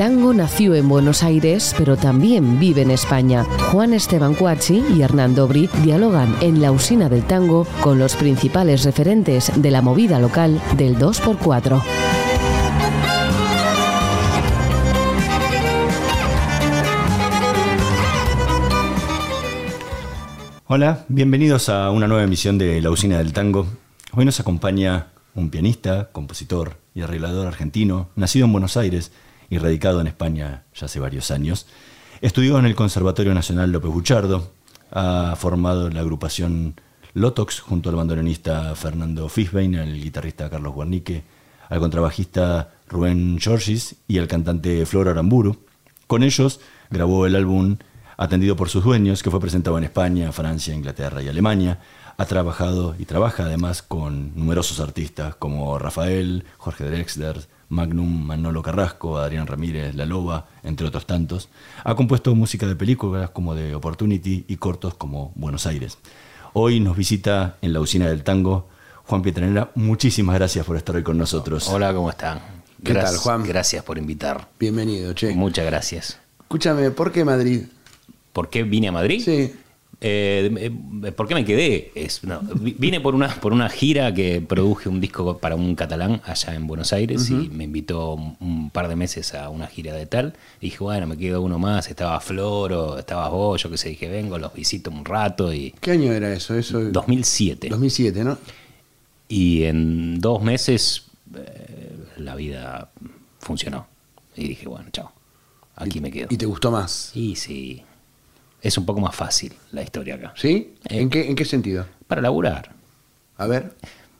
tango nació en Buenos Aires, pero también vive en España. Juan Esteban Cuachi y Hernando Bri dialogan en la usina del tango con los principales referentes de la movida local del 2x4. Hola, bienvenidos a una nueva emisión de La Usina del Tango. Hoy nos acompaña un pianista, compositor y arreglador argentino, nacido en Buenos Aires y radicado en España ya hace varios años. Estudió en el Conservatorio Nacional López Buchardo, ha formado la agrupación Lotox junto al bandoneonista Fernando Fisbein, al guitarrista Carlos Guarnique, al contrabajista Rubén Giorgis y al cantante Flor Aramburu. Con ellos grabó el álbum Atendido por sus dueños, que fue presentado en España, Francia, Inglaterra y Alemania. Ha trabajado y trabaja además con numerosos artistas como Rafael, Jorge Drexler, Magnum, Manolo Carrasco, Adrián Ramírez, La Loba, entre otros tantos. Ha compuesto música de películas como The Opportunity y cortos como Buenos Aires. Hoy nos visita en la usina del tango Juan Pietranera. Muchísimas gracias por estar hoy con nosotros. Hola, ¿cómo están? ¿Qué tal, Juan? Gracias por invitar. Bienvenido, che. Muchas gracias. Escúchame, ¿por qué Madrid? ¿Por qué vine a Madrid? Sí. Eh, eh, ¿Por qué me quedé? Es, no, vine por una, por una gira que produje un disco para un catalán allá en Buenos Aires y me invitó un par de meses a una gira de tal. Y dije, bueno, me quedo uno más. Estaba Floro, estaba vos, yo qué sé, dije, vengo, los visito un rato. y ¿Qué año era eso? eso 2007. 2007, ¿no? Y en dos meses eh, la vida funcionó. Y dije, bueno, chao, aquí Y- me quedo. ¿Y te gustó más? Y sí, es un poco más fácil la historia acá. ¿Sí? Eh. ¿En, qué, ¿En qué sentido? Para laburar. A ver.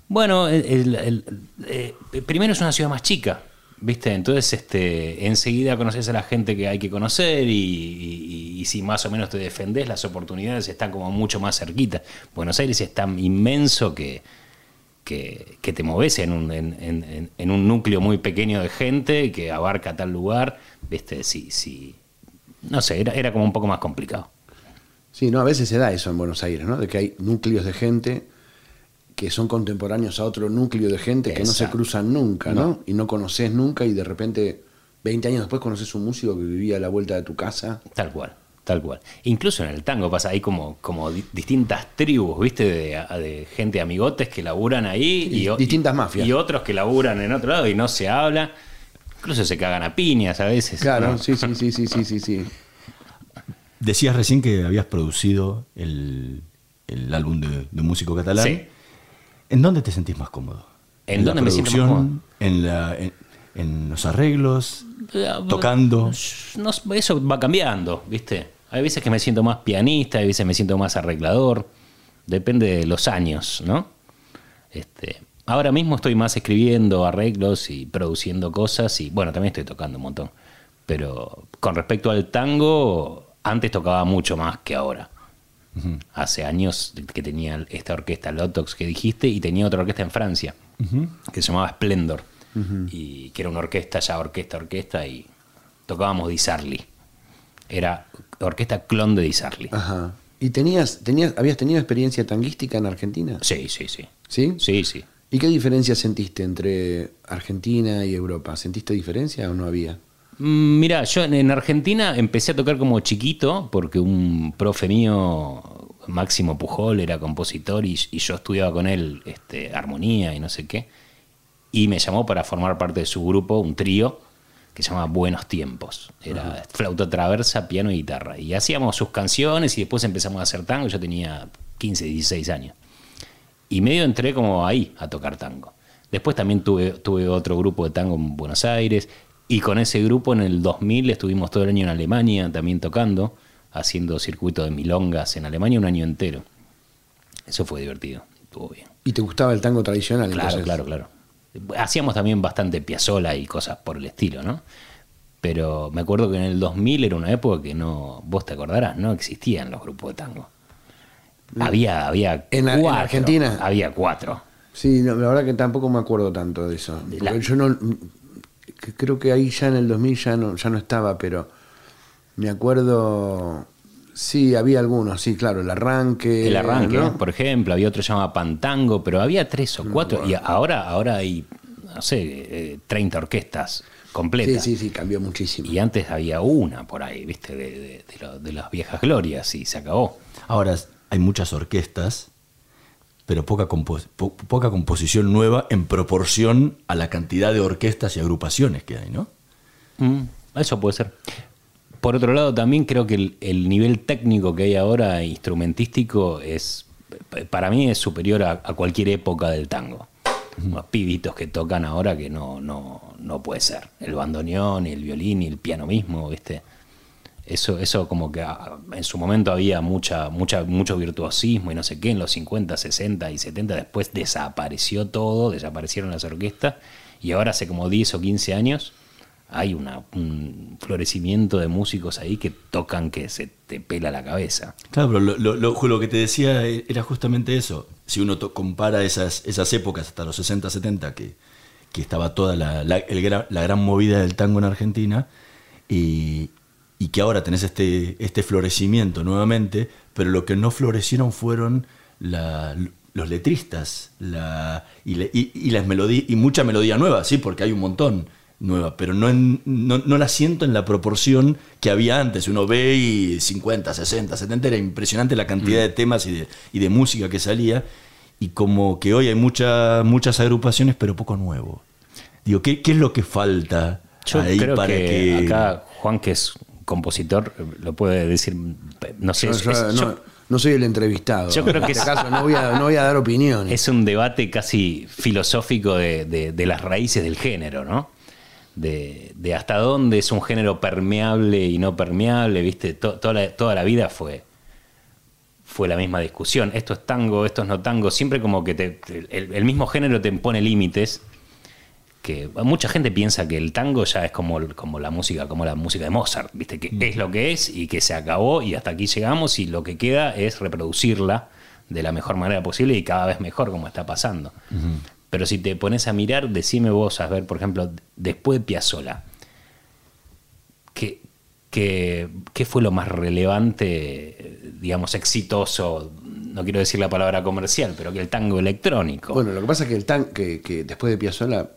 Bueno, el- el- el- eh, primero es una ciudad más chica, ¿viste? Entonces, este, enseguida conoces a la gente que hay que conocer y, y- y si más o menos te defendés, las oportunidades están como mucho más cerquita. Buenos Aires es tan inmenso que, que, que te moves en un, en, en- en- en un núcleo muy pequeño de gente que abarca tal lugar, ¿viste? Sí, sí. No sé, era, era como un poco más complicado. Sí, no, a veces se da eso en Buenos Aires, ¿no? De que hay núcleos de gente que son contemporáneos a otro núcleo de gente que no se cruzan nunca, ¿no? Y no conoces nunca y de repente, 20 años después, conoces un músico que vivía a la vuelta de tu casa. Tal cual, tal cual. Incluso en el tango pasa, hay como, como di- distintas tribus, ¿viste? De, de gente amigotes que laburan ahí. Sí, o- distintas mafias. Y otros que laburan en otro lado y no se habla. Incluso se cagan a piñas a veces. Claro, ¿no? sí, sí, sí, sí, sí, sí, sí. Decías recién que habías producido el, el álbum de, de un músico catalán. Sí. ¿En dónde te sentís más cómodo? ¿En la dónde me siento más producción? ¿En, la, en, en los arreglos? ¿Tocando? No, eso va cambiando, ¿viste? Hay veces que me siento más pianista, hay veces me siento más arreglador. Depende de los años, ¿no? Este, ahora mismo estoy más escribiendo arreglos y produciendo cosas y bueno, también estoy tocando un montón. Pero con respecto al tango, antes tocaba mucho más que ahora. Hace años que tenía esta orquesta Lotox que dijiste y tenía otra orquesta en Francia que se llamaba Splendor y que era una orquesta ya orquesta orquesta y tocábamos Disarli. Era orquesta clon de Disarli. Ajá. ¿Y tenías, tenías, habías tenido experiencia tanguística en Argentina? Sí, sí, sí. ¿Sí? Sí, sí. ¿Y qué diferencia sentiste entre Argentina y Europa? ¿Sentiste diferencia o no había? Mm, Mira, yo en, en Argentina empecé a tocar como chiquito porque un profe mío, Máximo Pujol, era compositor y, y yo estudiaba con él este, armonía y no sé qué. Y me llamó para formar parte de su grupo, un trío que se llamaba Buenos Tiempos. Era flauta traversa, piano y guitarra. Y hacíamos sus canciones y después empezamos a hacer tango. Yo tenía 15, 16 años. Y medio entré como ahí a tocar tango. Después también tuve, tuve otro grupo de tango en Buenos Aires. Y con ese grupo en el 2000 estuvimos todo el año en Alemania también tocando, haciendo circuito de milongas en Alemania un año entero. Eso fue divertido, estuvo bien. ¿Y te gustaba el tango tradicional? Claro, entonces? claro, claro. Hacíamos también bastante piazola y cosas por el estilo, ¿no? Pero me acuerdo que en el 2000 era una época que no, vos te acordarás, no existían los grupos de tango. Había, había ¿En Ar- en cuatro. Argentina? Había cuatro. Sí, no, la verdad que tampoco me acuerdo tanto de eso. La- Yo no. Creo que ahí ya en el 2000 ya no, ya no estaba, pero me acuerdo. Sí, había algunos, sí, claro, el arranque. El arranque, ¿no? por ejemplo, había otro que se llamaba Pantango, pero había tres o cuatro, y ahora, ahora hay, no sé, eh, 30 orquestas completa. Sí, sí, sí, cambió muchísimo. Y antes había una por ahí, ¿viste? De, de- de lo- de las viejas glorias y se acabó. Ahora hay muchas orquestas, pero poca, compo- po- poca composición nueva en proporción a la cantidad de orquestas y agrupaciones que hay, ¿no? Mm, eso puede ser. Por otro lado, también creo que el, el nivel técnico que hay ahora, instrumentístico, es para mí es superior a, a cualquier época del tango. Los pibitos que tocan ahora que no, no, no puede ser. El bandoneón, el violín y el piano mismo, ¿viste? Eso, eso como que ah, en su momento había mucha, mucha, mucho virtuosismo y no sé qué, en los 50, 60 y 70, después desapareció todo, desaparecieron las orquestas, y ahora hace como 10 o 15 años hay un florecimiento de músicos ahí que tocan que se te pela la cabeza. Claro, pero lo, lo- lo- que te decía era justamente eso. Si uno compara esas, esas épocas hasta los 60, 70, que, que estaba toda la, la- el la gran movida del tango en Argentina, y, y que ahora tenés este, este florecimiento nuevamente, pero lo que no florecieron fueron la- los letristas la, y, le- y- y las melodías, y mucha melodía nueva, sí, porque hay un montón nueva, pero no, en- no, no la siento en la proporción que había antes. Uno ve y 50, 60, 70, era impresionante la cantidad de temas y de, y de música que salía, y como que hoy hay mucha, muchas agrupaciones, pero poco nuevo. Digo, ¿qué, qué es lo que falta Yo ahí creo para que, que... acá Juan, que es compositor, lo puede decir, no sé, Yo- es- yo es- no, yo- no soy el entrevistado. Yo creo en que este es- caso no voy a, no voy a dar opiniones. Es un debate casi filosófico de, de- de las raíces del género, ¿no? De, de hasta dónde es un género permeable y no permeable, ¿viste? To- toda, la, toda la vida fue, fue la misma discusión. Esto es tango, esto es no tango. Siempre como que te- te- el, el mismo género te impone límites. Que mucha gente piensa que el tango ya es como, como la música, como la música de Mozart, ¿viste? Que es lo que es y que se acabó y hasta aquí llegamos y lo que queda es reproducirla de la mejor manera posible y cada vez mejor como está pasando. Pero si te pones a mirar, decime vos a ver, por ejemplo, después de Piazzolla, ¿qué, qué, qué fue lo más relevante, digamos, exitoso? No quiero decir la palabra comercial, pero que el tango electrónico. Bueno, lo que pasa es que el tan que, que después de Piazzolla,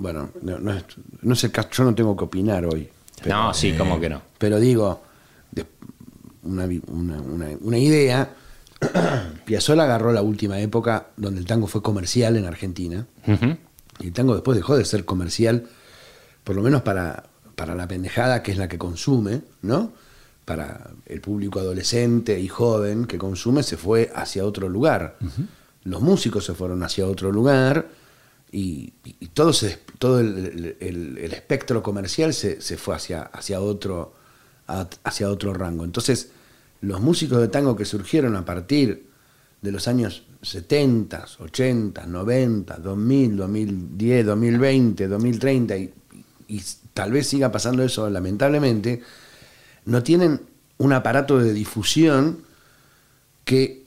bueno, no, no es, no es el caso, yo no tengo que opinar hoy. Pero, no, sí, como que no. pero digo, de- una, vi- una- una- una idea, Piazzolla agarró la última época donde el tango fue comercial en Argentina. Y el tango después dejó de ser comercial, por lo menos para, para la pendejada que es la que consume, ¿no? Para el público adolescente y joven que consume, se fue hacia otro lugar. Los músicos se fueron hacia otro lugar y, y todo, se, todo el, el- el espectro comercial se, fue hacia, hacia, otro, hacia otro rango. Entonces, los músicos de tango que surgieron a partir de los años 70, 80, 90, 2000, 2010, 2020, 2030 y, y tal vez siga pasando eso lamentablemente, no tienen un aparato de difusión que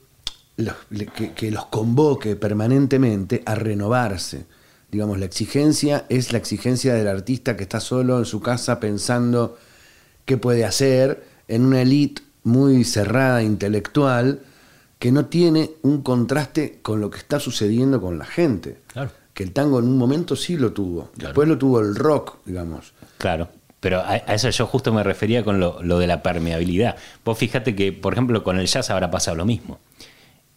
los, que, que los convoque permanentemente a renovarse. Digamos, la exigencia es la exigencia del artista que está solo en su casa pensando qué puede hacer en una elite muy cerrada, intelectual, que no tiene un contraste con lo que está sucediendo con la gente. Claro. Que el tango en un momento sí lo tuvo. Después lo tuvo el rock, digamos. Claro. Pero a, a eso yo justo me refería con lo, lo de la permeabilidad. Vos fíjate que, por ejemplo, con el jazz habrá pasado lo mismo.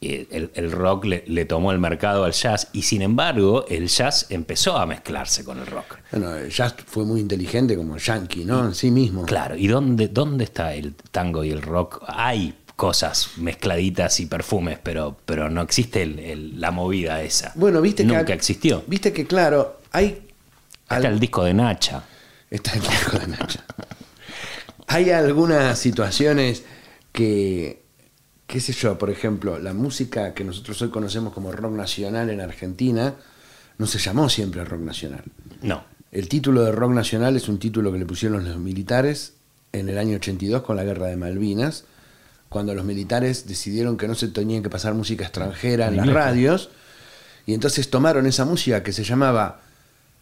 Eh, El, el rock le, le tomó el mercado al jazz y sin embargo el jazz empezó a mezclarse con el rock. Bueno, el jazz fue muy inteligente como yankee, ¿no? En sí mismo. Claro, ¿y dónde, dónde está el tango y el rock? Hay cosas mezcladitas y perfumes, pero, pero no existe el- el- la movida esa. Bueno, viste que. Nunca existió. Viste que, claro, hay. Está el disco de Nacha. Está el disco de Nacha. Hay algunas situaciones que, qué sé yo, por ejemplo, la música que nosotros hoy conocemos como rock nacional en Argentina, no se llamó siempre rock nacional. No. El título de rock nacional es un título que le pusieron los militares en el año 82 con la guerra de Malvinas, cuando los militares decidieron que no se tenían que pasar música extranjera en las radios, y entonces tomaron esa música que se llamaba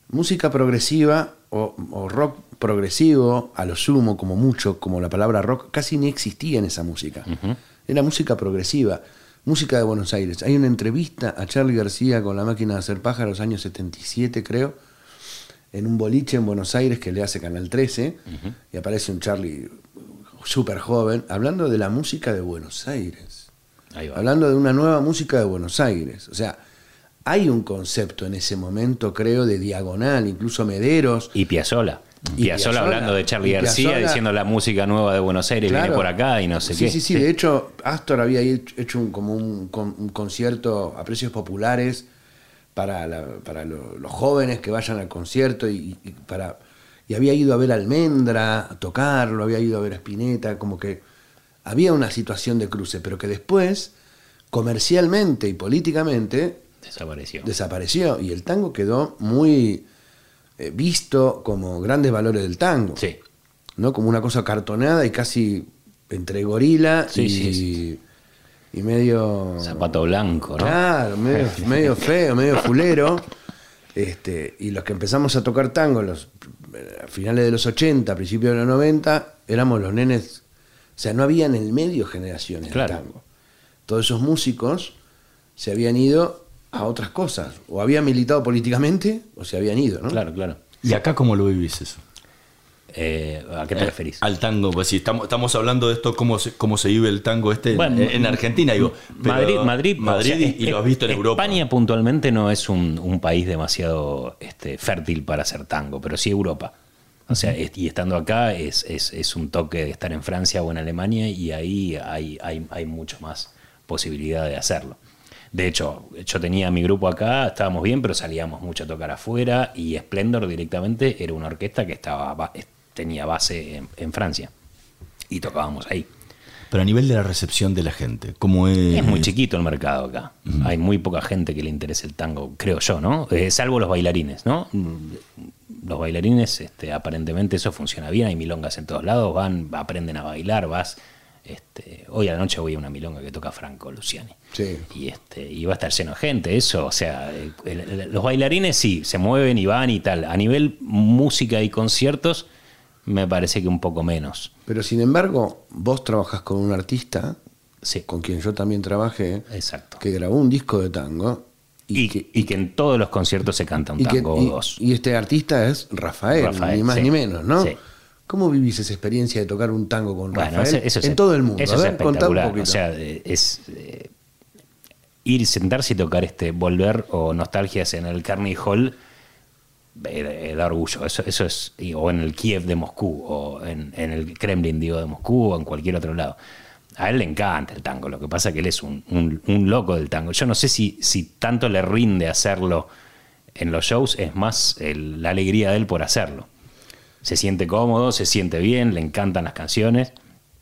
música progresiva o, o rock progresivo, a lo sumo, como mucho, como la palabra rock, casi ni existía en esa música. Era música progresiva, música de Buenos Aires. Hay una entrevista a Charlie García con la máquina de hacer pájaros, años 77 creo, en un boliche en Buenos Aires que le hace Canal 13 y aparece un Charlie súper joven hablando de la música de Buenos Aires. Ahí va. Hablando de una nueva música de Buenos Aires. O sea, hay un concepto en ese momento, creo, de diagonal, incluso Mederos. Y Piazzola. Y Piazzolla. hablando de Charlie García, Piazzolla- diciendo la música nueva de Buenos Aires viene por acá y no sé sí, qué. Sí, sí, De hecho, Astor había hecho un, como un, con- un concierto a precios populares para, la- para lo- los jóvenes que vayan al concierto y, y para y había ido a ver a Almendra a tocarlo, había ido a ver a Spinetta, como que había una situación de cruce, pero que después, comercialmente y políticamente, Desapareció. desapareció y el tango quedó muy visto como grandes valores del tango. Sí. ¿no? Como una cosa cartonada y casi entre gorila Sí, y, sí, y medio. Zapato blanco, ¿no? Claro, medio, medio feo, medio fulero. Este, y los que empezamos a tocar tango los, eh, a finales de los 80, principios de los 90, éramos los nenes. O sea, no había en el medio generaciones Claro. de tango. Todos esos músicos se habían ido a otras cosas. O habían militado políticamente o se habían ido, ¿no? Claro, claro. ¿Y acá cómo lo vivís eso? Eh, ¿A qué te referís? Al tango, pues si estamos, estamos hablando de esto, cómo se, cómo se vive el tango este en- Bueno, en, Argentina, digo. pero Madrid, Madrid, Madrid o sea, y, y lo has visto en Europa. España puntualmente no es un, un país demasiado este, fértil para hacer tango, pero sí Europa. O sea, es- y estando acá es, es- es un toque de estar en Francia o en Alemania y ahí hay, hay, hay mucho más posibilidad de hacerlo. De hecho, yo tenía mi grupo acá, estábamos bien, pero salíamos mucho a tocar afuera y Splendor directamente era una orquesta que estaba ba- tenía base en, en Francia y tocábamos ahí. Pero a nivel de la recepción de la gente, ¿cómo es? Es muy chiquito el mercado acá. Hay muy poca gente que le interese el tango, creo yo, ¿no? Eh, salvo los bailarines, ¿no? Los bailarines, este, aparentemente eso funciona bien. Hay milongas en todos lados, van, aprenden a bailar, vas. Este, hoy a la noche voy a una milonga que toca Franco Luciani. Sí. Y, este, y va a estar lleno de gente, eso. O sea, el- el- los bailarines sí, se mueven y van y tal. A nivel música y conciertos, me parece que un poco menos. Pero sin embargo, vos trabajás con un artista, Sí, con quien yo también trabajé, exacto. que grabó un disco de tango. Y, que, y que en todos los conciertos se canta un que- tango o dos. y este artista es Rafael, Rafael, ni más sí. ni menos, ¿no? Sí. ¿Cómo vivís esa experiencia de tocar un tango con Bueno, Rafael eso, es en todo el mundo? Eso A es ver, espectacular. O sea, es eh, ir, sentarse y tocar este Volver o Nostalgias en el Carnegie Hall eh, eh, da orgullo. Eso, eso es, o en el Kiev de Moscú, o en, en el Kremlin, digo, de Moscú, o en cualquier otro lado. A él le encanta el tango, lo que pasa es que él es un, un- un loco del tango. Yo no sé si, si tanto le rinde hacerlo en los shows, es más el- la alegría de él por hacerlo. Se siente cómodo, se siente bien, le encantan las canciones.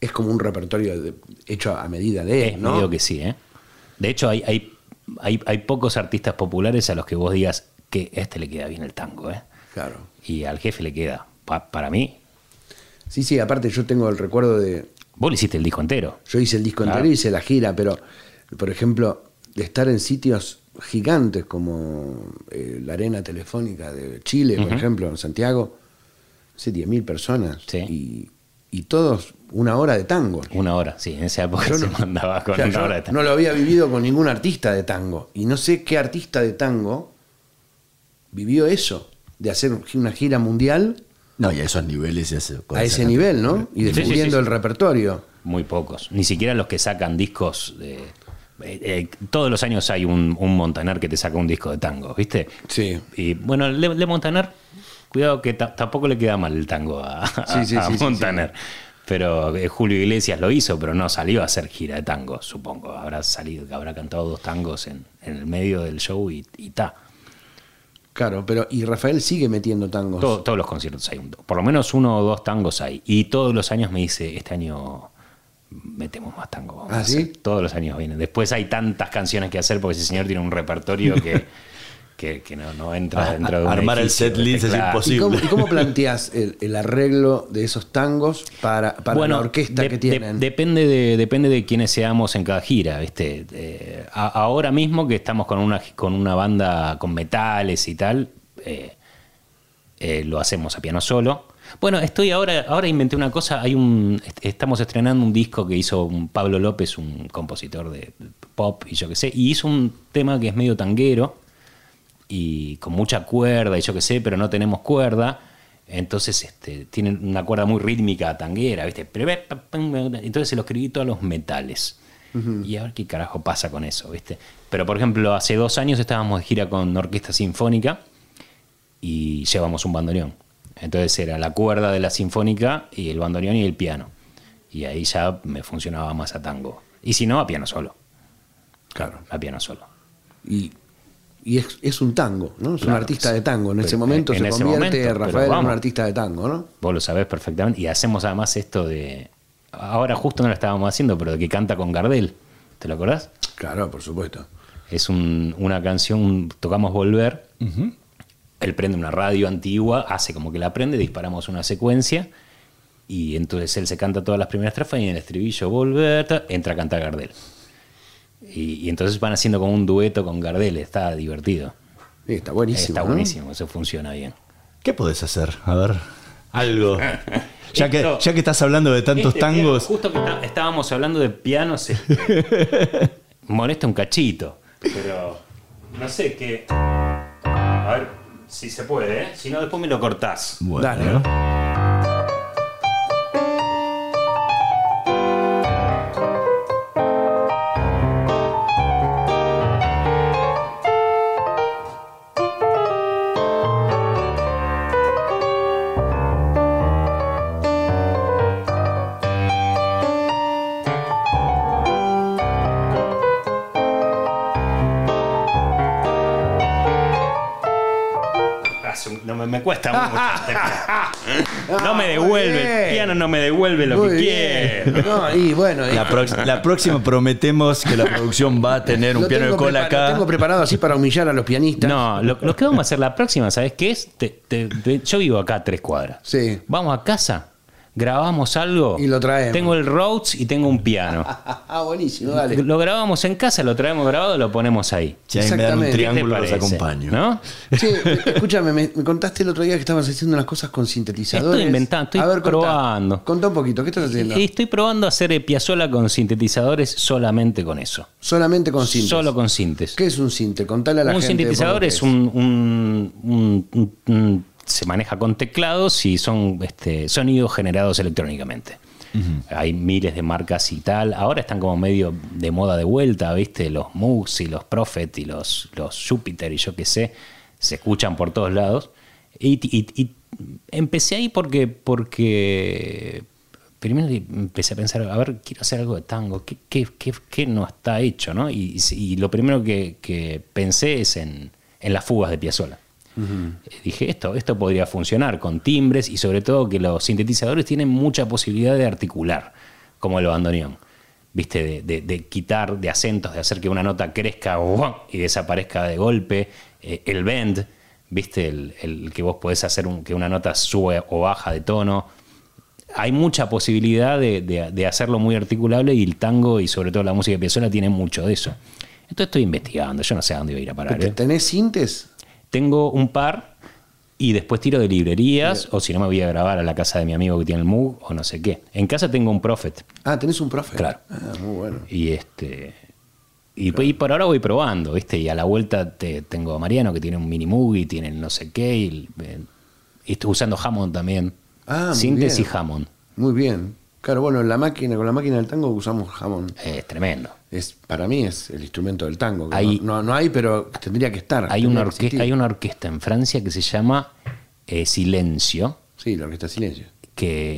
Es como un repertorio de- hecho a medida de él, Es ¿no? medio que sí, ¿eh? De hecho, hay, hay, hay, hay pocos artistas populares a los que vos digas que este le queda bien el tango, ¿eh? Claro. Y al jefe le queda. Pa- para mí, Sí, sí, aparte yo tengo el recuerdo de... vos le hiciste el disco entero. Yo hice el disco Claro. entero y hice la gira, pero, por ejemplo, de estar en sitios gigantes como eh, la arena telefónica de Chile, por ejemplo, en Santiago, no sé, 10.000 personas. Sí. Y, y todos una hora de tango. Una hora, sí. En esa época Yo se no- mandaba con o sea, una hora de tango. no lo había vivido con ningún artista de tango. Y no sé qué artista de tango vivió eso, de hacer una gira mundial No, y a esos niveles y a ese, nivel, ¿no? Y Sí, sí, descubriendo sí, el repertorio. Muy pocos. Ni siquiera los que sacan discos de. eh, eh, todos los años hay un, un Montaner que te saca un disco de tango, ¿viste? Sí. Y bueno, Le, Le Montaner, cuidado que ta- tampoco le queda mal el tango a, a- Sí, sí, a sí, sí, Montaner. Pero eh, Julio Iglesias lo hizo, pero no salió a hacer gira de tango, supongo. Habrá salido, habrá cantado dos tangos en, en el medio del show y ta. Claro, pero y Rafael sigue metiendo tangos. Todo- todos los conciertos hay un, por lo menos uno o dos tangos hay. Y todos los años me dice, este año metemos más tango. vamos ¿Ah, a hacer". sí? Todos los años vienen. Después hay tantas canciones que hacer porque ese señor tiene un repertorio que, que, que no, no entra A- dentro de un armar el edificio, set list es imposible. ¿Y cómo, y cómo planteas el, el arreglo de esos tangos para, para la orquesta de- que de- tienen? depende, de, depende de quiénes seamos en cada gira. ¿viste? Eh, a- ahora mismo que estamos con una, con una banda con metales y tal, eh, eh, lo hacemos a piano solo. Bueno, estoy ahora, ahora inventé una cosa, hay un, est- estamos estrenando un disco que hizo un Pablo López, un compositor de pop y yo qué sé, y hizo un tema que es medio tanguero, y con mucha cuerda y yo qué sé, pero no tenemos cuerda. Entonces este, tienen una cuerda muy rítmica tanguera, ¿viste? Entonces se lo escribí todos los metales. Y a ver qué carajo pasa con eso, ¿viste? Pero por ejemplo, hace dos años estábamos de gira con Orquesta Sinfónica y llevamos un bandoneón. Entonces era la cuerda de la sinfónica y el bandoneón y el piano. Y ahí ya me funcionaba más a tango. Y si no, a piano solo. Claro. A piano solo. Y, y es, es un tango, ¿no? Es un artista de tango. En ese momento en se ese convierte momento, Rafael en un vamos. artista de tango, ¿no? Vos lo sabés perfectamente. Y hacemos además esto de. Ahora justo no lo estábamos haciendo, pero de que canta con Gardel. ¿Te lo acordás? Claro, por supuesto. Es un- una canción, tocamos Volver. Él prende una radio antigua, hace como que la prende, disparamos una secuencia. Y entonces él se canta todas las primeras estrofas y en el estribillo Volver, entra a cantar Gardel. Y, y entonces van haciendo como un dueto con Gardel, está divertido. Sí, está buenísimo. está ¿no? buenísimo, eso funciona bien. ¿Qué podés hacer? A ver, algo. Ya que, Esto- ya que estás hablando de tantos Este piano, tangos, justo que está- estábamos hablando de pianos. este, molesta un cachito. Pero no sé qué. A ver si se puede, ¿eh? Si no, después me lo cortás. bueno, Dale. Piano. No me devuelve, muy bien. el piano no me devuelve lo Muy que bien. quiero. No, y bueno, y- La, prox- la próxima prometemos que la producción va a tener un lo piano de tengo cola prepa- lo acá. tengo preparado así para humillar a los pianistas. No, lo, lo que vamos a hacer la próxima, ¿sabes qué es? Te- te- te- yo vivo acá a tres cuadras. Sí. Vamos a casa, grabamos algo. Y lo traemos. Tengo el Rhodes y tengo un piano. Ah, buenísimo, dale. Lo grabamos en casa, lo traemos grabado, lo ponemos ahí. Si ahí me dan un Exactamente. triángulo, ¿Qué los acompaño. ¿No? Sí, escúchame, me, me contaste el otro día que estabas haciendo unas cosas con sintetizadores. Estoy inventando, estoy A ver, contá. probando. Contá un poquito, ¿qué estás haciendo? Y estoy probando hacer Piazzolla con sintetizadores solamente con eso. Solamente con sintes. Solo con sintes. ¿Qué es un sinte? Contale a la un gente. sintetizador por lo es un, un- un- un- un- se maneja con teclados y son este, sonidos generados electrónicamente. Hay miles de marcas y tal. Ahora están como medio de moda de vuelta, ¿viste? Los Moogs y los Prophet y los, los Jupiter y yo qué sé. Se escuchan por todos lados. Y, y- y empecé ahí porque, porque primero empecé a pensar, a ver, quiero hacer algo de tango, ¿qué, qué- qué- qué no está hecho? ¿no? Y, y lo primero que, que pensé es en, en las fugas de Piazzolla. Eh, Dije, esto, esto podría funcionar con timbres y sobre todo que los sintetizadores tienen mucha posibilidad de articular, como el bandoneón. ¿Viste? De, de- de quitar de acentos, de hacer que una nota crezca y desaparezca de golpe. Eh, el bend, ¿viste? El, el que vos podés hacer un- que una nota sube o baja de tono. Hay mucha posibilidad de, de- de hacerlo muy articulable y el tango y sobre todo la música de Piazzolla tiene mucho de eso. Entonces estoy investigando, yo no sé a dónde voy a ir a parar. ¿Te- ¿eh? ¿Tenés sintes? Tengo un par y después tiro de librerías o si no me voy a grabar a la casa de mi amigo que tiene el Moog o no sé qué. En casa tengo un Prophet Ah, tenés un profe. Claro. Ah, muy bueno. y este y, y por ahora voy probando, ¿viste? Y a la vuelta te, tengo a Mariano que tiene un mini Moog y tiene no sé qué y, eh, y estoy usando Hammond también. Ah, muy bien. Hammond. Muy bien. Claro, bueno, en la máquina, con la máquina del tango usamos jamón. Eh, Es tremendo. Es, para mí es el instrumento del tango. Hay- no, no, no hay, pero tendría que estar. Hay una, que orquesta, hay una orquesta en Francia que se llama eh, Silencio, Sí, la orquesta Silencio.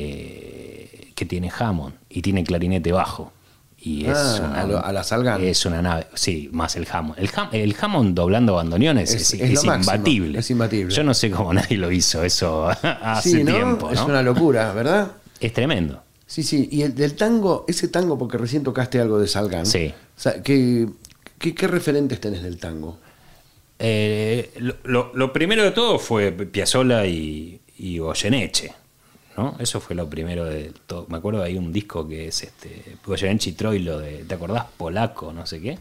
que, que tiene Hammond y tiene clarinete bajo. Y es Ah, una, a lo- a la Salgan. Es una nave, sí, más el Hammond. El, Ham- el Hammond doblando bandoneones Es- es, es es imbatible. es imbatible. Yo no sé cómo nadie lo hizo eso hace sí, ¿no? tiempo. Es una locura, ¿verdad? Es tremendo. Sí, sí. Y el del tango, ese tango, porque recién tocaste algo de Salgan. Sí. O sea, ¿qué, qué, qué referentes tenés del tango? Eh, lo, lo- lo primero de todo fue Piazzolla y, y Goyeneche. ¿no? Eso fue lo primero de todo. Me acuerdo hay un disco que es este Goyeneche y Troilo de, ¿te acordás? Polaco, no sé qué.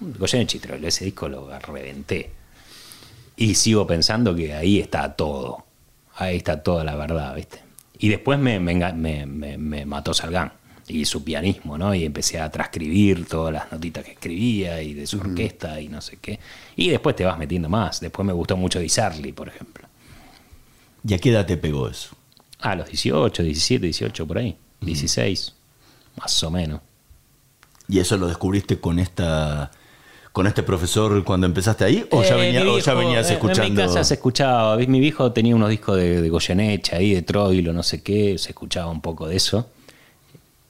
Goyeneche y Troilo, ese disco lo reventé. Y sigo pensando que ahí está todo. Ahí está toda la verdad, ¿viste? Y después me, me me- mató Salgán. y su pianismo, ¿no? Y empecé a transcribir todas las notitas que escribía y de su orquesta y no sé qué. Y después te vas metiendo más. Después me gustó mucho Di Sarli, por ejemplo. ¿Y a qué edad te pegó eso? A los 18, 17, 18, por ahí. 16, más o menos. ¿Y eso lo descubriste con esta con este profesor cuando empezaste ahí? ¿O ya, Eh, o ya venías escuchando? En mi casa se escuchaba. Mi viejo tenía unos discos de, de Goyeneche ahí, de Troilo, no sé qué. Se escuchaba un poco de eso.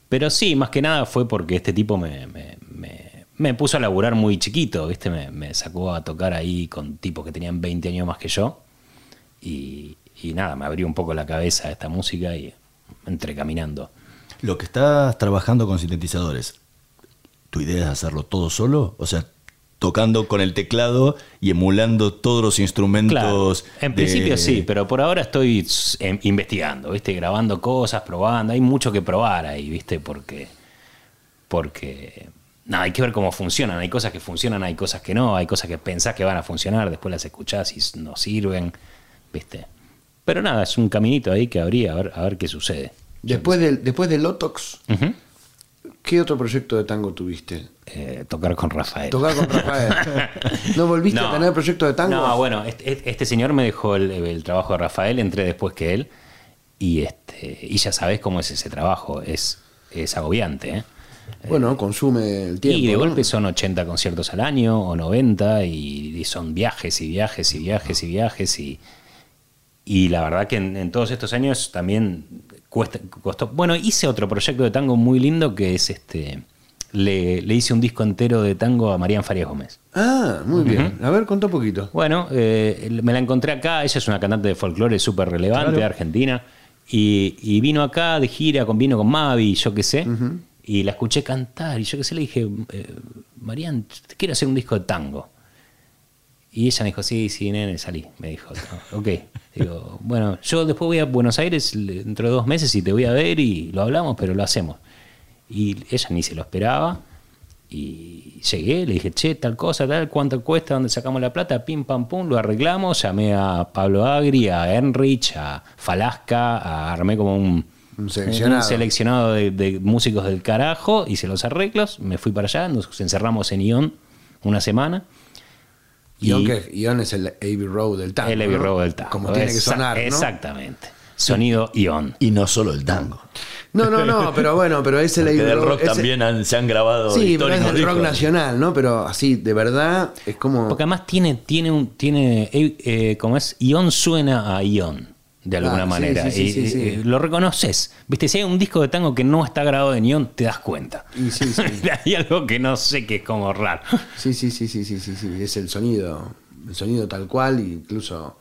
Pero sí, más que nada fue porque este tipo me, me- me- me puso a laburar muy chiquito, ¿viste? Me, sacó a tocar ahí con tipos que tenían 20 años más que yo. Y, y nada, me abrió un poco la cabeza a esta música y entré caminando. Lo que estás trabajando con sintetizadores, ¿tu idea es hacerlo todo solo? O sea, tocando con el teclado y emulando todos los instrumentos. Claro, en de- principio sí, pero por ahora estoy em, investigando, ¿viste? Grabando cosas, probando. Hay mucho que probar ahí, ¿viste? Porque. Porque. Nada, hay que ver cómo funcionan. Hay cosas que funcionan, hay cosas que no. Hay cosas que pensás que van a funcionar, después las escuchás y no sirven, ¿viste? Pero nada, es un caminito ahí que habría, a ver, a ver qué sucede. Después del, después del Lotox, Ujú. ¿Qué otro proyecto de tango tuviste? Eh, tocar con Rafael. Tocar con Rafael. ¿No volviste No. a tener proyecto de tango? No, bueno, este, este señor me dejó el, el trabajo de Rafael, entré después que él. Y este y ya sabes cómo es ese trabajo, es, es agobiante. ¿eh? Bueno, consume el tiempo. y de ¿no? golpe son 80 conciertos al año o 90 y, y son viajes y viajes y viajes y viajes y, y la verdad que en, en todos estos años también cuesta, costó. Bueno, hice otro proyecto de tango muy lindo que es este. Le, le hice un disco entero de tango a Marían Farias Gómez. Ah, muy bien. A ver, contá un poquito. Bueno, eh, me la encontré acá. Ella es una cantante de folclore súper relevante de Argentina. Y, y vino acá de gira, con, vino con Mavi, yo qué sé. Y la escuché cantar. Y yo qué sé, le dije, eh, Marian, te quiero hacer un disco de tango. Y ella me dijo, sí, sí, nene, salí. Me dijo, "No, ok. Digo, bueno, yo después voy a Buenos Aires dentro de dos meses y te voy a ver y lo hablamos, pero lo hacemos. Y ella ni se lo esperaba. Y llegué, le dije, che, tal cosa, tal, cuánto cuesta, dónde sacamos la plata, pim, pam, pum, lo arreglamos. Llamé a Pablo Agri, a Enrich, a Falasca, a- armé como un, Un seleccionado. un seleccionado de, de músicos del carajo, hice los arreglos, me fui para allá, nos encerramos en Ion una semana. Ion, Y- que, Ion es el Abbey Road del tango. el Abbey ¿no? Road del tango. Como tiene que sonar, ¿no? Exactamente. Sonido Ion. Y no solo el tango. No, no, no, pero bueno, pero es el Porque Abbey del Road. rock también han- se han grabado Sí, pero es históricos el rock nacional, ¿no? Pero así, de verdad, es como. Porque además tiene, tiene un, tiene, eh, eh, como es, Ion suena a Ion, de alguna Ah, manera. sí, sí, y, sí, lo reconoces. Viste, si hay un disco de tango que no está grabado en Ion, te das cuenta. Y hay algo que no sé que es como raro. Sí, sí, sí, sí, sí, sí, sí. Es el sonido, el sonido tal cual, incluso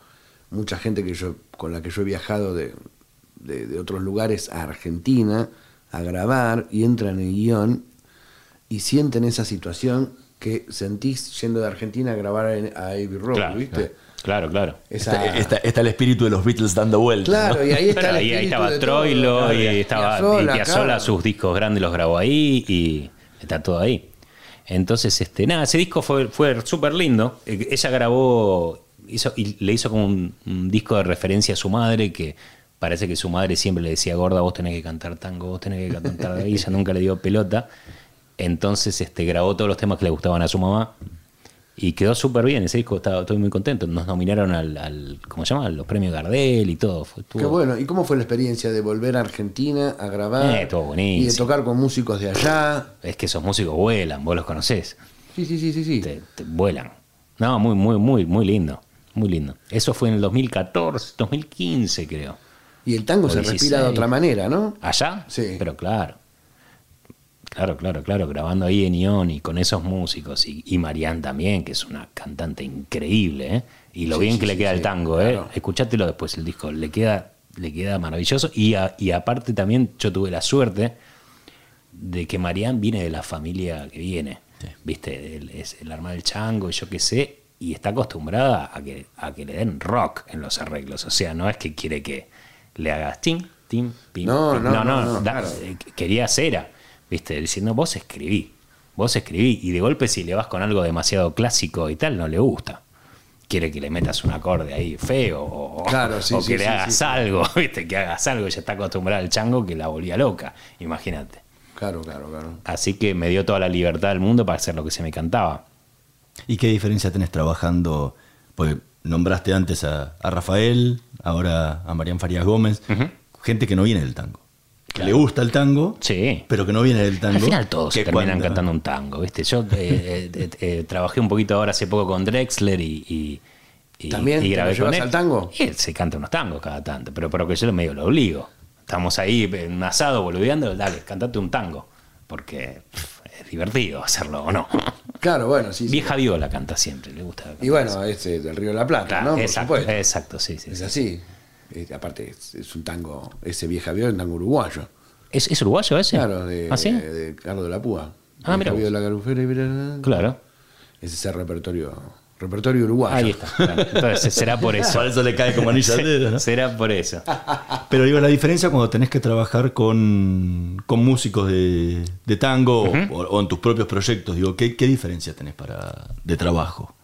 mucha gente que yo, con la que yo he viajado de, de- de otros lugares a Argentina a grabar y entran en el guion y sienten esa situación que sentís yendo de Argentina a grabar en, a Abbey Road, Claro, ¿viste? claro, claro. Esa- Está, está- está el espíritu de los Beatles dando vueltas. Claro, ¿no? y ahí está el ahí, estaba de Troilo claro, y estaba Piazzolla, y Piazzolla, claro. sus discos grandes los grabó ahí y está todo ahí. Entonces, este, nada, ese disco fue, fue súper lindo. Eh, Ella grabó hizo, y le hizo como un, un disco de referencia a su madre que parece que su madre siempre le decía, gorda, vos tenés que cantar tango, vos tenés que cantar y ella nunca le dio pelota. Entonces este, grabó todos los temas que le gustaban a su mamá y quedó súper bien. Ese disco estaba, estoy muy contento. Nos nominaron al, al ¿cómo se llama? A los premios Gardel y todo. Fue- estuvo- Qué bueno. ¿Y cómo fue la experiencia de volver a Argentina a grabar? Eh, buenísimo. Y de tocar con músicos de allá. Es que esos músicos vuelan, vos los conocés. Sí, sí, sí, sí, sí. Te, te vuelan. No, muy, muy, muy, muy lindo. Muy lindo. Eso fue en el 2014, 2015 creo. Y el tango O se 16. respira de otra manera, ¿no? ¿Allá? Sí. Pero claro. Claro, claro, claro. Grabando ahí en Ion y con esos músicos. Y, y Marianne también, que es una cantante increíble, ¿eh? Y lo Sí, bien sí, que le queda el tango, ¿eh? claro. Escuchátelo después el disco. Le queda, le queda maravilloso. Y, a- y aparte también yo tuve la suerte de que Marianne viene de la familia que viene. ¿Viste? Él es el arma del chango y yo qué sé. Y está acostumbrada a que, a que le den rock en los arreglos. O sea, no es que quiere que le hagas tim, tim, pim. No, pim. no, no, no, da- claro. eh, quería cera. ¿Viste? Diciendo, vos escribí. Vos escribí. Y de golpe, si le vas con algo demasiado clásico y tal, no le gusta. Quiere que le metas un acorde ahí feo o, Claro, sí, o sí, que le sí, hagas sí. algo, ¿viste? Que hagas algo. Ya está acostumbrada al chango que la volvía loca. Imagínate. Claro, claro, claro. Así que me dio toda la libertad del mundo para hacer lo que se me cantaba. ¿Y qué diferencia tenés trabajando? Pues nombraste antes a, a Rafael, ahora a Marián Farías Gómez, gente que no viene del tango. Que le gusta el tango, Sí. pero que no viene del tango. Al final todos que terminan cuando- cantando un tango, ¿viste? Yo eh, eh, eh, trabajé un poquito ahora hace poco con Drexler y, y, y- ¿También y te grabé lo con él. al tango? Y él se canta unos tangos cada tanto, pero pero que yo medio lo obligo. Estamos ahí en un asado boludeando, dale, cantate un tango. Porque pff, es divertido hacerlo, ¿o no? Claro, bueno, sí. sí. Vieja viola canta siempre, le gusta. Y bueno, este del Río de la Plata, Claro, ¿no? Exacto, exacto, sí, sí. Es sí. Eh, aparte, es, es un tango, ese vieja viola, un tango uruguayo. ¿Es, es uruguayo ese? Claro, de, ¿Ah, sí? de Carlos de la Púa. Ah, mira viola, garufera y vera- Claro. Es ese repertorio, repertorio uruguayo. Ahí está. claro. Entonces será por eso. Por eso le cae como anillo al dedo, ¿no? Será por eso. Pero digo, la diferencia cuando tenés que trabajar con, con músicos de, de tango o, o en tus propios proyectos, digo, ¿qué, qué diferencia tenés para de trabajo?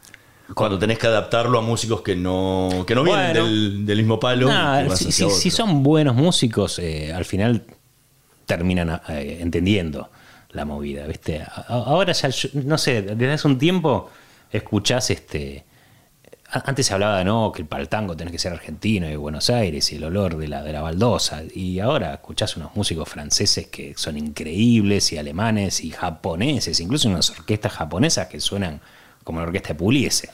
Cuando tenés que adaptarlo a músicos que no, que no vienen del, del mismo palo. Nah, si, son buenos músicos, eh, al final terminan eh, entendiendo la movida, ¿viste? Ahora ya, no sé, desde hace un tiempo escuchás este. Antes se hablaba de no, que para el tango tenés que ser argentino y Buenos Aires y el olor de la, de la baldosa. Y ahora escuchás unos músicos franceses que son increíbles y alemanes y japoneses, incluso unas orquestas japonesas que suenan como la orquesta de Puliese,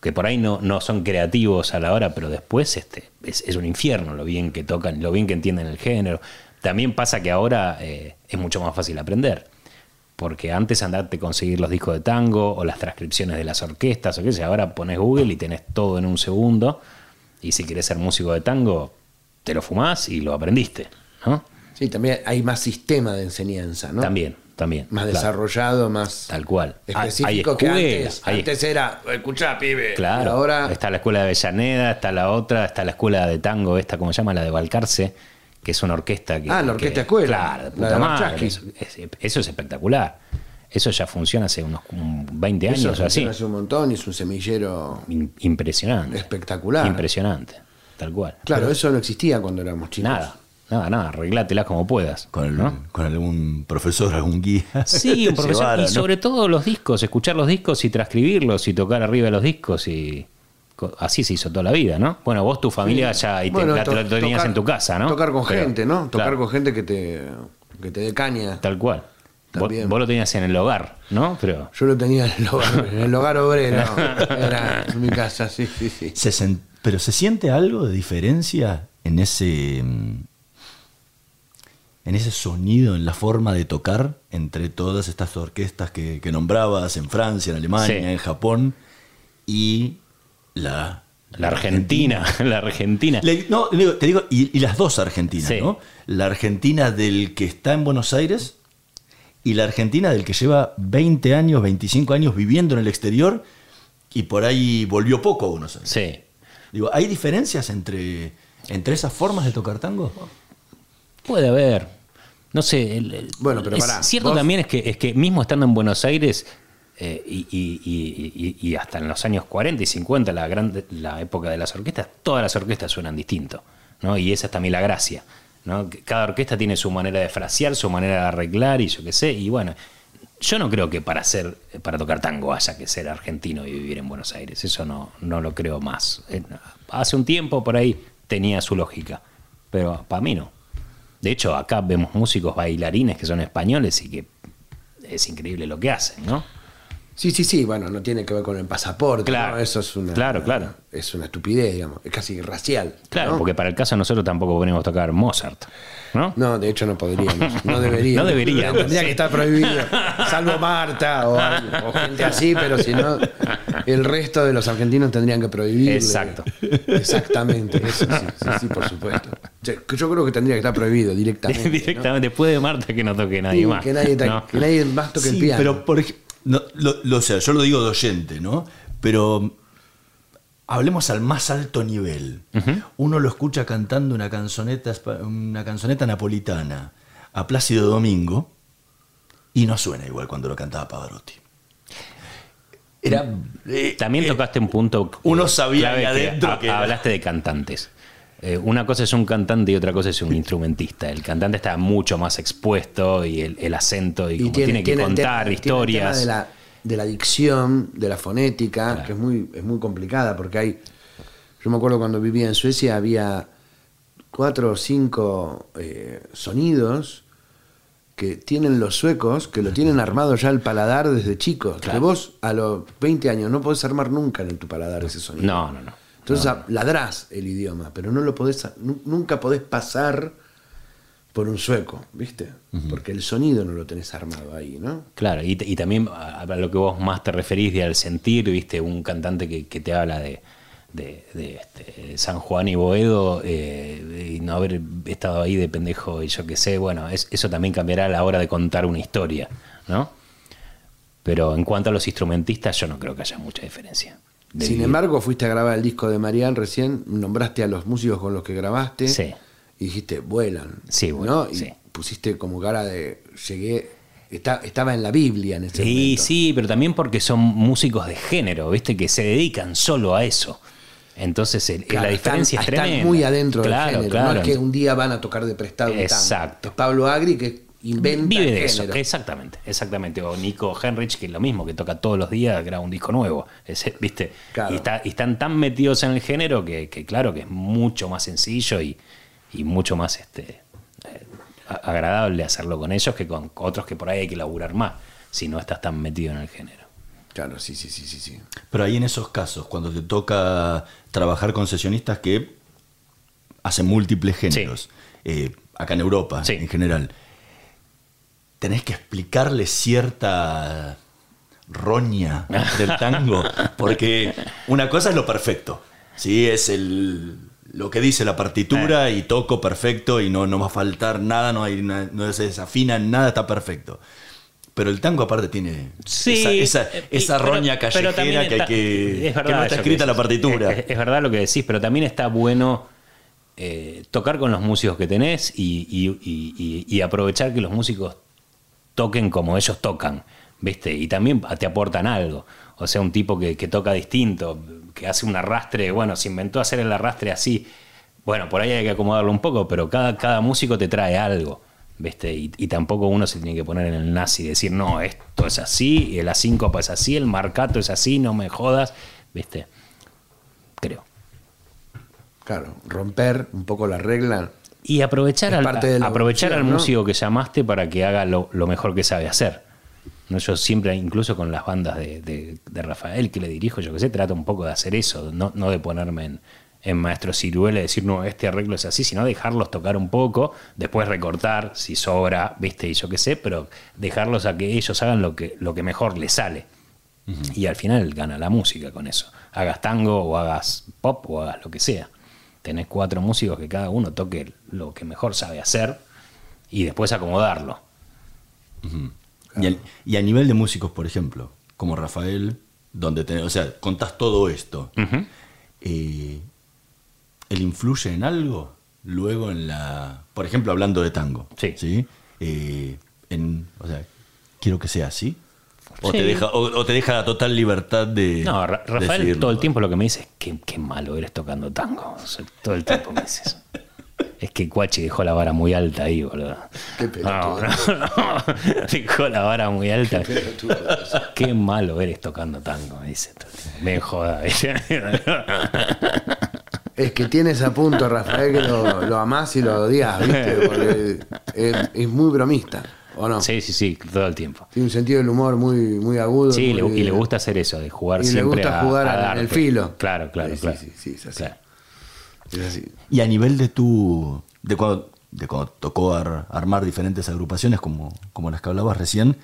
que por ahí no, no son creativos a la hora, pero después este, es, es un infierno lo bien que tocan, lo bien que entienden el género. También pasa que ahora eh, es mucho más fácil aprender, porque antes andarte a conseguir los discos de tango o las transcripciones de las orquestas o qué sé, ahora pones Google y tenés todo en un segundo, y si querés ser músico de tango, te lo fumás y lo aprendiste, ¿no? Sí, también hay más sistema de enseñanza, ¿no? También, también. Más claro. desarrollado, más Tal cual. Hay específico que antes. hay- Antes era, escuchá, pibe. Claro. Ahora, Está la escuela de Avellaneda, está la otra, está la escuela de tango, esta, ¿cómo se llama? La de Balcarce, que es una orquesta que. Ah, la orquesta que- escuela, Claro, de la puta de madre. Eso, es, eso es espectacular. Eso ya funciona hace unos um, 20 eso años o así. hace un montón y es un semillero. In- Impresionante. Espectacular. Impresionante. Tal cual. Claro, eso no existía cuando éramos chicos. Nada, nada, nada. Arreglátelas como puedas. con, el- ¿no? con algún profesor, algún guía. Sí, un profesor. llevara, y ¿no? sobre todo los discos, escuchar los discos y transcribirlos y tocar arriba de los discos y así se hizo toda la vida, ¿no? Bueno, vos tu familia ya y te, Bueno, la- tenías tocar- en tu casa, ¿no? Tocar con Pero, gente, ¿no? Tocar claro, con gente que te, que te dé caña. Tal cual. Vos, También. vos lo tenías en el hogar, ¿no? Pero Yo lo tenía en el hogar, en el hogar obrero. Era en mi casa, sí, sí, sí. Se pero se siente algo de diferencia en ese mm, en ese sonido, en la forma de tocar entre todas estas orquestas que, que nombrabas en Francia, en Alemania, Sí. en Japón y la la Argentina, la Argentina. Le- no, te digo, y, y las dos Argentinas, Sí. ¿no? La Argentina del que está en Buenos Aires y la Argentina del que lleva 20 años, 25 años viviendo en el exterior y por ahí volvió poco a Buenos Aires. Sí. Digo, ¿hay diferencias entre, entre esas formas de tocar tango? Puede haber. No sé. el- el- Bueno, pero es pará, Cierto vos- también es que, es que mismo estando en Buenos Aires eh, y, y- y- y- y hasta en los años 40 y 50, la, gran, la época de las orquestas, todas las orquestas suenan distinto. ¿no? Y esa es también la gracia. ¿no? Cada orquesta tiene su manera de frasear, su manera de arreglar y yo qué sé. Y bueno, yo no creo que para hacer, para tocar tango haya que ser argentino y vivir en Buenos Aires. Eso no, no lo creo más. Eh, Hace un tiempo por ahí tenía su lógica, pero para mí no. De hecho, acá vemos músicos bailarines que son españoles y que es increíble lo que hacen, ¿no? Sí, sí, sí, bueno, no tiene que ver con el pasaporte. Claro, ¿no? Eso es una. claro, claro. Es una estupidez, digamos. Es casi racial. Claro, ¿no? porque para el caso nosotros tampoco a tocar Mozart, ¿no? No, de hecho no podríamos. No deberíamos. No deberíamos. Tendría que estar prohibido. Salvo Marta o, gente así, pero si no, el resto de los argentinos tendrían que prohibir. Exacto. Exactamente. Eso sí, sí, sí, por supuesto. Yo creo que tendría que estar prohibido directamente. ¿no? Directamente, después de Marta que no toque nadie Sí, más. Que nadie, ¿no? que nadie más toque el piano. pero por ej- no, lo, lo- o sea, yo lo digo de oyente, ¿no? Pero hablemos al más alto nivel. Uno lo escucha cantando una canzoneta, una canzoneta napolitana a Plácido Domingo y no suena igual cuando lo cantaba Pavarotti. Era, eh, También eh, tocaste un punto. uno sabía que adentro que era- Hablaste de cantantes. Eh, una cosa es un cantante y otra cosa es un instrumentista. El cantante está mucho más expuesto y el, el acento y, como tiene, que contar tema- tiene el historias. tema de la, de la dicción, de la fonética, que es muy, es muy complicada porque hay. Yo me acuerdo cuando vivía en Suecia había cuatro o cinco eh, sonidos que tienen los suecos, que lo tienen armado ya el paladar desde chicos. Que Claro. vos a los 20 años no podés armar nunca en tu paladar ese sonido. No, no, no. Entonces ladrás el idioma, pero no lo podés, nu- nunca podés pasar por un sueco, ¿viste? Porque el sonido no lo tenés armado ahí, ¿no? Claro, y, y también a, a lo que vos más te referís de al sentir, viste, un cantante que, que te habla de, de, de, este, San Juan y Boedo eh, y no haber estado ahí de pendejo y yo qué sé, bueno, es- eso también cambiará a la hora de contar una historia, ¿no? Pero en cuanto a los instrumentistas, yo no creo que haya mucha diferencia. Sin embargo, fuiste a grabar el disco de Marianne recién, nombraste a los músicos con los que grabaste Sí. y dijiste, vuelan. Sí, ¿no? Y sí. pusiste como cara de, llegué, está- estaba en la Biblia en ese Sí, momento. sí, pero también porque son músicos de género, ¿viste? Que se dedican solo a eso. Entonces el- Claro, la diferencia están, es están tremenda. muy adentro claro, del género. Claro, No es que un día van a tocar de prestado un tango. Exacto. Pablo Agri que inventa Vive de eso, exactamente, exactamente. O Nico Henrich, que es lo mismo, que toca todos los días, graba un disco nuevo. Ese, ¿viste? Claro. Y, está- y están tan metidos en el género que, que claro que es mucho más sencillo y, y mucho más este, eh, agradable hacerlo con ellos que con otros que por ahí hay que laburar más, si no estás tan metido en el género. Claro, sí, sí, sí, sí, sí. Pero ahí en esos casos, cuando te toca trabajar con sesionistas que hacen múltiples géneros, eh, acá en Europa Sí. en general, tenés que explicarle cierta roña del tango, porque una cosa es lo perfecto, ¿sí? es el, lo que dice la partitura Eh. y toco perfecto y no, no va a faltar nada, no, hay no se desafina, nada está perfecto. Pero el tango aparte tiene Sí, esa, esa, eh, esa pero- roña pero callejera que, hay que, es que no está escrita en la partitura. Es, es verdad lo que decís, pero también está bueno eh, tocar con los músicos que tenés y, y- y- y- y aprovechar que los músicos toquen como ellos tocan, ¿viste? Y también te aportan algo. O sea, un tipo que, que toca distinto, que hace un arrastre, bueno, se inventó hacer el arrastre así. Bueno, por ahí hay que acomodarlo un poco, pero cada, cada músico te trae algo. ¿Viste? Y, y tampoco uno se tiene que poner en el nazi y decir, no, esto es así, y la síncopa es así, el marcato es así, no me jodas. ¿Viste? Creo. Claro, romper un poco la regla. Y aprovechar al, aprovechar al músico que llamaste para que haga lo, lo mejor que sabe hacer. ¿No? Yo siempre, incluso con las bandas de, de- de Rafael que le dirijo, yo que sé, trato un poco de hacer eso, no, no de ponerme en, en maestro ciruela y decir, no, este arreglo es así, sino dejarlos tocar un poco, después recortar si sobra, viste, y yo qué sé, pero dejarlos a que ellos hagan lo que, lo que mejor les sale. Y al final gana la música con eso. Hagas tango o hagas pop o hagas lo que sea. Tenés cuatro músicos que cada uno toque lo que mejor sabe hacer y después acomodarlo. Y, al- y a nivel de músicos, por ejemplo, como Rafael, donde te- o sea, contás todo esto, eh, ¿él influye en algo? Luego en la. Por ejemplo, hablando de tango. Sí. Eh, en, o sea, quiero que sea así. O, Sí. te deja, o, o te deja la total libertad de. No, Ra- Rafael decidirlo. todo el tiempo lo que me dice es que qué malo eres tocando tango. O sea, todo el tiempo me dice eso. Es que Cuachi dejó la vara muy alta ahí, boludo. Qué pelotudo. no, no. Dejó la vara muy alta. pelotudo Qué malo eres tocando tango, me dice. todo el tiempo. Me joda. Es que tienes a punto, Rafael, que lo, lo amás y lo odias, ¿viste? Porque es, es muy bromista, ¿o no? Sí, sí, sí, todo el tiempo. Tiene un sentido del humor muy, muy agudo. Sí, le- muy- y le gusta hacer eso, de jugar Y le siempre gusta a- jugar a el filo. Claro, claro, Sí, sí, claro. sí, sí, es así. Claro. Es así. Y a nivel de tu. de cuando, de cuando tocó ar- armar diferentes agrupaciones como, como las que hablabas recién,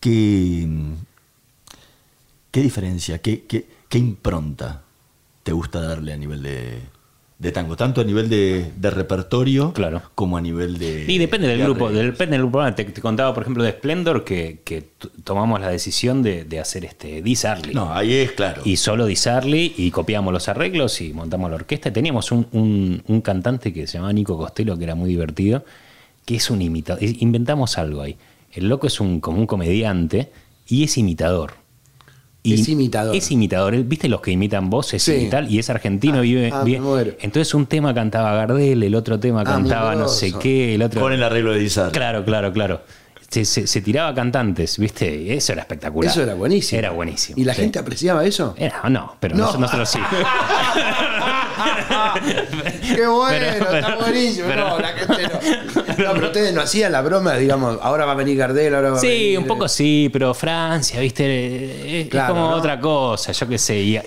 ¿qué, qué diferencia, qué, qué, qué impronta te gusta darle a nivel de, de tango? Tanto a nivel de, de repertorio Claro. como a nivel de. Y depende del de grupo, depende del grupo. Te, te contaba, por ejemplo, de Splendor que, que tomamos la decisión de, de hacer este Disarly. No, ahí es claro. Y solo Disarly y copiamos los arreglos y montamos la orquesta. Teníamos un, un- un cantante que se llamaba Nico Costello, que era muy divertido, que es un imitador. Inventamos algo ahí. El loco es un, como un comediante y es imitador. Es imitador. Es imitador. ¿Viste los que imitan voces Sí. y tal? Y es argentino, vive, ah, vive- me muero. Entonces un tema cantaba Gardel, el otro tema Ah, cantaba no sé qué, el otro. Con el arreglo de Dizar. Claro, claro, claro. Se, se- se tiraba cantantes, ¿viste? Eso era espectacular. Eso era buenísimo. Era buenísimo. ¿Y la sí. gente apreciaba eso? Era, no, pero No. nos- nosotros sí. Qué bueno, Pero- está buenísimo. pero- no, la gente no. No, pero ustedes no hacían la broma, digamos, ahora va a venir Gardel, ahora va a venir. Sí, un poco sí, pero Francia, viste, es, como ¿no? otra cosa, yo qué sé.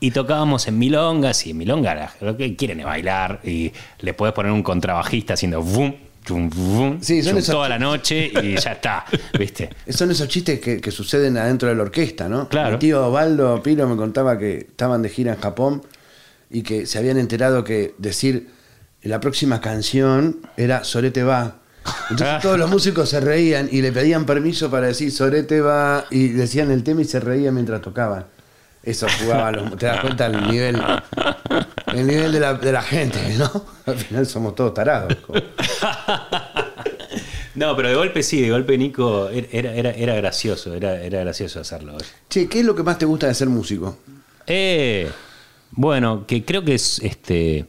Y tocábamos en milongas y en milongas lo que quieren es bailar y le puedes poner un contrabajista haciendo boom, chum, boom, Sí, son chum, esas- toda la noche y ya está, viste. Son esos chistes que, que suceden adentro de la orquesta, ¿no? Claro. Mi tío Osvaldo Piro me contaba que estaban de gira en Japón y que se habían enterado que decir la próxima canción era Sorete va. Entonces todos los músicos se reían y le pedían permiso para decir Sorete va y decían el tema y se reían mientras tocaban. Eso jugaba, los- te das cuenta el nivel, el nivel de la, de la gente, ¿no? Al final somos todos tarados. como- No, pero de golpe sí, de golpe Nico era, era, era gracioso, era, era gracioso hacerlo. Che, ¿qué es lo que más te gusta de ser músico? Eh, bueno, que creo que es este.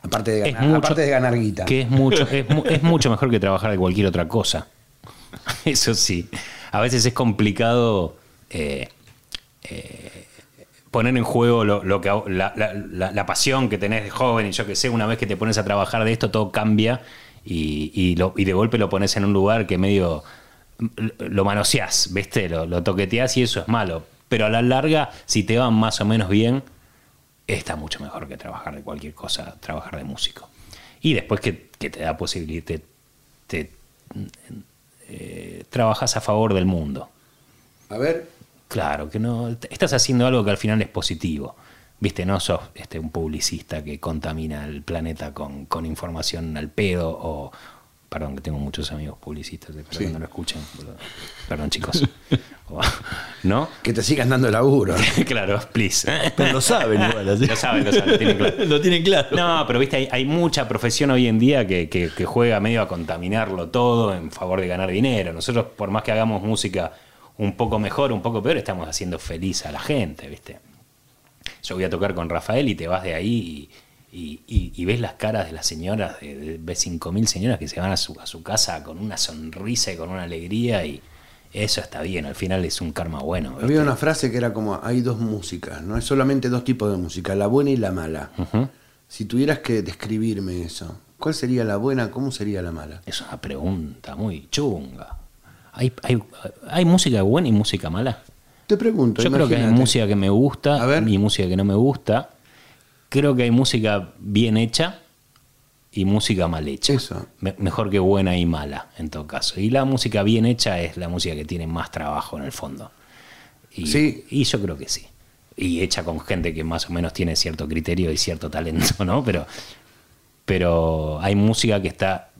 Aparte de ganar, mucho, aparte de ganar guita. Que es mucho, es, es mucho mejor que trabajar de cualquier otra cosa. Eso sí. A veces es complicado eh, eh, poner en juego lo, que, la, pasión que tenés de joven. Y yo que sé, una vez que te pones a trabajar de esto, todo cambia y, de golpe lo pones en un lugar que medio lo manoseás, ¿viste? Lo, lo toqueteás y eso es malo. Pero a la larga, si te va más o menos bien, está mucho mejor que trabajar de cualquier cosa, trabajar de músico. Y después que, te da posibilidad, te, eh, trabajas a favor del mundo. A ver, Claro, que no estás haciendo algo que al final es positivo. Viste, no sos este, un publicista que contamina el planeta con, con información al pedo o... Perdón, que tengo muchos amigos publicistas, espero Sí. que no lo escuchen. boludo. Perdón, chicos. ¿No? que te sigan dando laburo. claro, please. Pero lo saben igual. así. Lo saben, lo saben, lo tienen claro. Lo tienen claro. No, pero viste, hay, hay mucha profesión hoy en día que, que- que juega medio a contaminarlo todo en favor de ganar dinero. Nosotros, por más que hagamos música un poco mejor, un poco peor, estamos haciendo feliz a la gente, ¿viste? Yo voy a tocar con Rafael y te vas de ahí y, y- y- y ves las caras de las señoras, de, de- ves 5.000 señoras que se van a su, a su casa con una sonrisa y con una alegría y eso está bien, al final es un karma bueno. ¿viste? Había una frase que era como, hay dos músicas, no es solamente dos tipos de música, la buena y la mala. Si tuvieras que describirme eso, ¿cuál sería la buena, cómo sería la mala? Es una pregunta muy chunga. ¿Hay, hay, hay música buena y música mala? Te pregunto, Yo creo que hay música que me gusta A ver. y música que no me gusta. Creo que hay música bien hecha y música mal hecha. Eso. Me- mejor que buena y mala, en todo caso. Y la música bien hecha es la música que tiene más trabajo en el fondo. Y, Sí. y yo creo que sí. Y hecha con gente que más o menos tiene cierto criterio y cierto talento, ¿no? Pero, pero hay música que está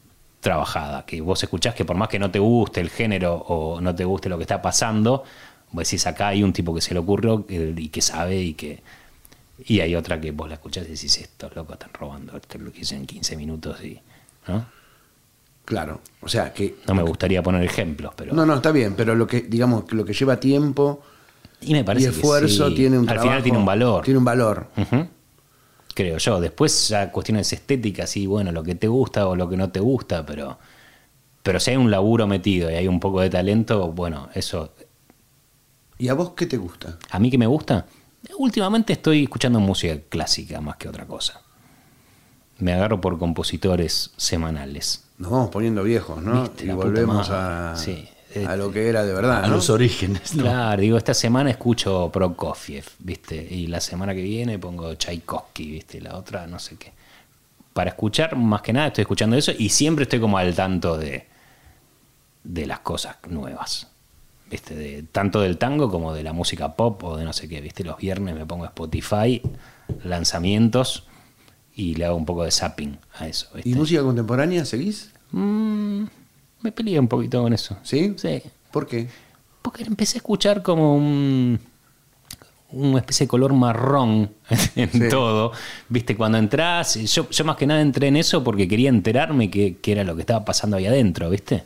trabajada, que vos escuchás que por más que no te guste el género o no te guste lo que está pasando, vos decís acá hay un tipo que se le ocurrió y que sabe y que... Y hay otra que vos la escuchás y decís, estos locos están robando, esto lo que hice en 15 minutos y... ¿no? Claro, o sea que... No me gustaría poner ejemplos, pero... No, no, está bien, pero lo que, digamos, lo que lleva tiempo y me y parece que esfuerzo sí. tiene un Al trabajo- final tiene un valor. Tiene un valor. Ujú. Creo yo. Después ya cuestiones estéticas y bueno, lo que te gusta o lo que no te gusta, pero, pero si hay un laburo metido y hay un poco de talento, bueno, eso ¿Y a vos qué te gusta? a mí que me gusta. Últimamente estoy escuchando música clásica más que otra cosa. Me agarro por compositores semanales. Nos vamos poniendo viejos, ¿no? Viste, y volvemos a, Sí. A lo que era de verdad, A ¿no? los orígenes. ¿no? Claro, digo, esta semana escucho Prokofiev, ¿viste? Y la semana que viene pongo Tchaikovsky, ¿viste? Y la otra no sé qué. Para escuchar, más que nada, estoy escuchando eso y siempre estoy como al tanto de, de las cosas nuevas. ¿Viste? De, tanto del tango como de la música pop o de no sé qué, ¿viste? Los viernes me pongo Spotify, lanzamientos y le hago un poco de zapping a eso, ¿viste? ¿Y música contemporánea seguís? Mm, me peleé un poquito con eso. ¿Sí? Sí. ¿Por qué? Porque empecé a escuchar como un una especie de color marrón en Sí. todo. Viste, cuando entras, yo, yo más que nada entré en eso porque quería enterarme qué qué era lo que estaba pasando ahí adentro, ¿viste?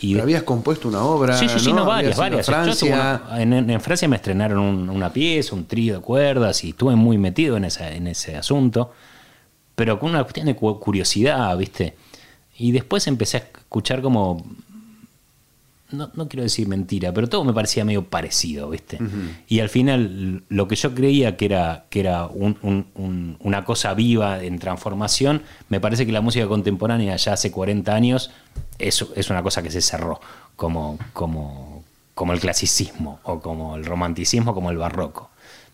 Y Pero habías compuesto una obra. Sí, sí, sí, no, varias, varias. Yo Francia. una- en, en- en Francia me estrenaron un- una pieza, un trío de cuerdas y estuve muy metido en, esa, en ese asunto, pero con una cuestión de cu- curiosidad, ¿viste? Y después empecé a escuchar como, no, no quiero decir mentira, pero todo me parecía medio parecido, ¿viste? Y al final lo que yo creía que era, que era un- un- un- una cosa viva en transformación, me parece que la música contemporánea ya hace 40 años es, es una cosa que se cerró, como, como, como el clasicismo o como el romanticismo, como el barroco.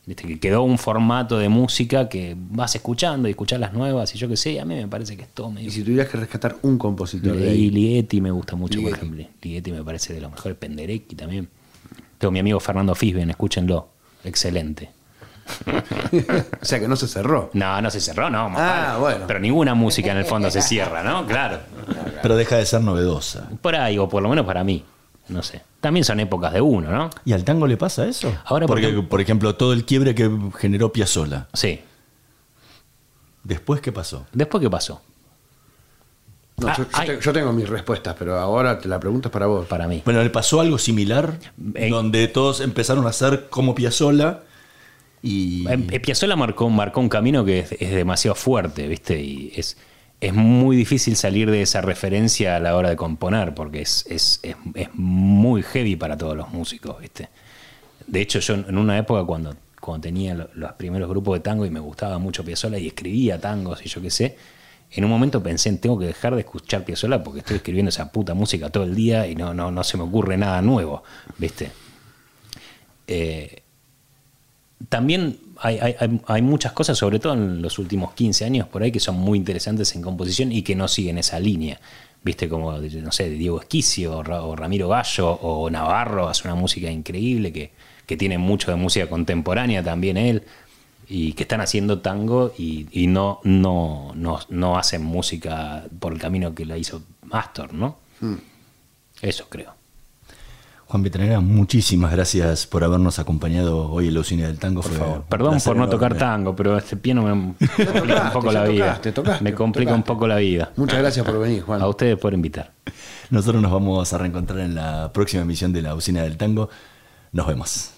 ¿Viste? Que quedó un formato de música que vas escuchando y escuchás las nuevas y yo qué sé, a mí me parece que es todo medio Y si tuvieras que rescatar un compositor de y ahí. Ligeti me gusta mucho, por ejemplo. Ligeti me parece de los mejores. Penderecki también. Tengo mi amigo Fernando Fisben, escúchenlo. Excelente. o sea que no se cerró. No, no se cerró, no. más Ah, vale. bueno. Pero ninguna música en el fondo se cierra, ¿no? Claro. Pero deja de ser novedosa. Por ahí, o por lo menos para mí. No sé. También son épocas de uno, ¿no? ¿Y al tango le pasa eso? Ahora, por Porque, por ejemplo, todo el quiebre que generó Piazzolla. Sí. ¿Después qué pasó? ¿Después qué pasó? No, Ah, yo, yo ay. te- yo tengo mis respuestas, pero ahora te la pregunta es para vos. Para mí. Bueno, le pasó algo similar, En- donde todos empezaron a hacer como Piazzolla y... Em- eh, Piazzolla marcó, marcó un camino que es, es demasiado fuerte, ¿viste? Y es, es muy difícil salir de esa referencia a la hora de componer, porque es, es, es, es muy heavy para todos los músicos, ¿viste? De hecho, yo en una época cuando, cuando tenía lo- los primeros grupos de tango y me gustaba mucho Piazzolla y escribía tangos y yo qué sé, en un momento pensé en tengo que dejar de escuchar Piazzolla porque estoy escribiendo esa puta música todo el día y no, no, no se me ocurre nada nuevo, ¿viste? Eh, también hay, hay- hay- muchas cosas, sobre todo en los últimos 15 años por ahí, que son muy interesantes en composición y que no siguen esa línea. Viste, como, no sé, Diego Esquicio o, Ra- o Ramiro Gallo o Navarro hace una música increíble que, que tiene mucho de música contemporánea también él y que están haciendo tango y, y no, no, no, no hacen música por el camino que la hizo Astor, ¿no? Eso creo. Juan Betranera, muchísimas gracias por habernos acompañado hoy en la usina del tango. Por Fue favor. Perdón por no tocar enorme. tango, pero este piano me, me complica un poco la vida. tocaste, tocaste, me complica un poco la vida. Muchas gracias por venir, Juan. A ustedes por invitar. Nosotros nos vamos a reencontrar en la próxima emisión de la usina del tango. Nos vemos.